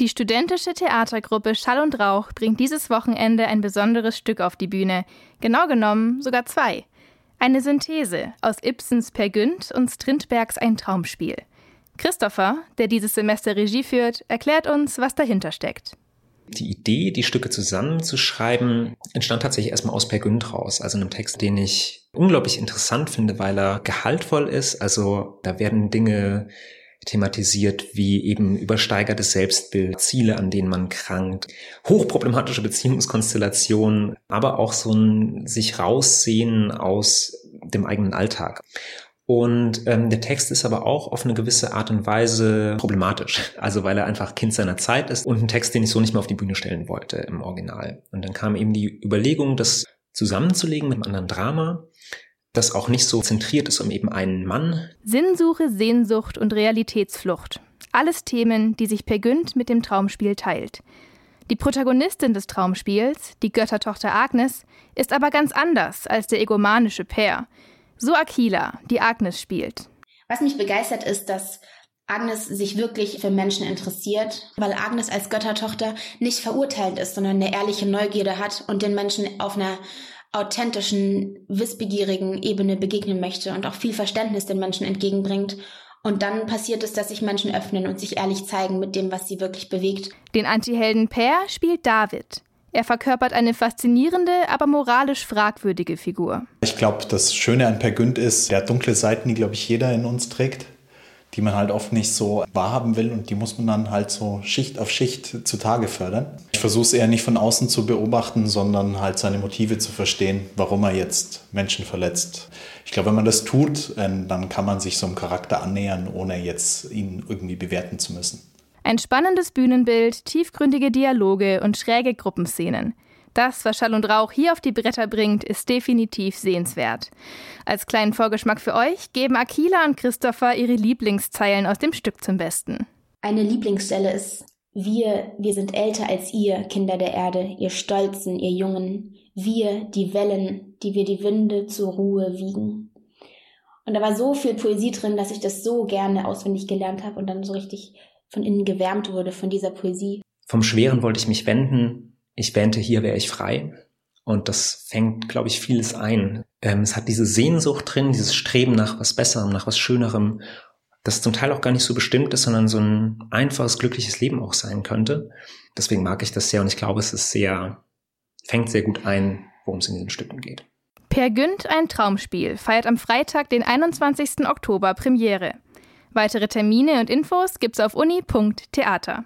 Die studentische Theatergruppe Schall und Rauch bringt dieses Wochenende ein besonderes Stück auf die Bühne. Genau genommen sogar zwei. Eine Synthese aus Ibsens Per Günd und Strindbergs Ein Traumspiel. Christopher, der dieses Semester Regie führt, erklärt uns, was dahinter steckt. Die Idee, die Stücke zusammenzuschreiben, entstand tatsächlich erstmal aus Per Günd raus, also einem Text, den ich unglaublich interessant finde, weil er gehaltvoll ist. Also da werden Dinge thematisiert, wie eben übersteigertes Selbstbild, Ziele, an denen man krankt, hochproblematische Beziehungskonstellationen, aber auch so ein sich raussehen aus dem eigenen Alltag. Und ähm, der Text ist aber auch auf eine gewisse Art und Weise problematisch. Also weil er einfach Kind seiner Zeit ist und ein Text, den ich so nicht mehr auf die Bühne stellen wollte im Original. Und dann kam eben die Überlegung, das zusammenzulegen mit einem anderen Drama, das auch nicht so zentriert ist um eben einen Mann. Sinnsuche, Sehnsucht und Realitätsflucht. Alles Themen, die sich Per Günd mit dem Traumspiel teilt. Die Protagonistin des Traumspiels, die Göttertochter Agnes, ist aber ganz anders als der egomanische Per. So Aquila, die Agnes spielt. Was mich begeistert ist, dass Agnes sich wirklich für Menschen interessiert, weil Agnes als Göttertochter nicht verurteilend ist, sondern eine ehrliche Neugierde hat und den Menschen auf einer authentischen, wissbegierigen Ebene begegnen möchte und auch viel Verständnis den Menschen entgegenbringt. Und dann passiert es, dass sich Menschen öffnen und sich ehrlich zeigen mit dem, was sie wirklich bewegt. Den Antihelden Per spielt David. Er verkörpert eine faszinierende, aber moralisch fragwürdige Figur. Ich glaube, das Schöne an Per Günd ist, der hat dunkle Seiten, die, glaube ich, jeder in uns trägt, die man halt oft nicht so wahrhaben will und die muss man dann halt so Schicht auf Schicht zutage fördern. Ich versuche es eher nicht von außen zu beobachten, sondern halt seine Motive zu verstehen, warum er jetzt Menschen verletzt. Ich glaube, wenn man das tut, ähm, dann kann man sich so einem Charakter annähern, ohne jetzt ihn irgendwie bewerten zu müssen. Ein spannendes Bühnenbild, tiefgründige Dialoge und schräge Gruppenszenen. Das, was Schall und Rauch hier auf die Bretter bringt, ist definitiv sehenswert. Als kleinen Vorgeschmack für euch geben Akila und Christopher ihre Lieblingszeilen aus dem Stück zum Besten. Eine Lieblingsstelle ist Wir, wir sind älter als ihr, Kinder der Erde, ihr Stolzen, ihr Jungen, wir, die Wellen, die wir die Winde zur Ruhe wiegen. Und da war so viel Poesie drin, dass ich das so gerne auswendig gelernt habe und dann so richtig von innen gewärmt wurde von dieser Poesie. Vom Schweren wollte ich mich wenden. Ich wähnte, hier wäre ich frei. Und das fängt, glaube ich, vieles ein. Ähm, es hat diese Sehnsucht drin, dieses Streben nach was Besserem, nach was Schönerem, das zum Teil auch gar nicht so bestimmt ist, sondern so ein einfaches, glückliches Leben auch sein könnte. Deswegen mag ich das sehr und ich glaube, es ist sehr, fängt sehr gut ein, worum es in diesen Stücken geht. Per Günd ein Traumspiel feiert am Freitag, den 21. Oktober Premiere. Weitere Termine und Infos gibt's auf uni.theater.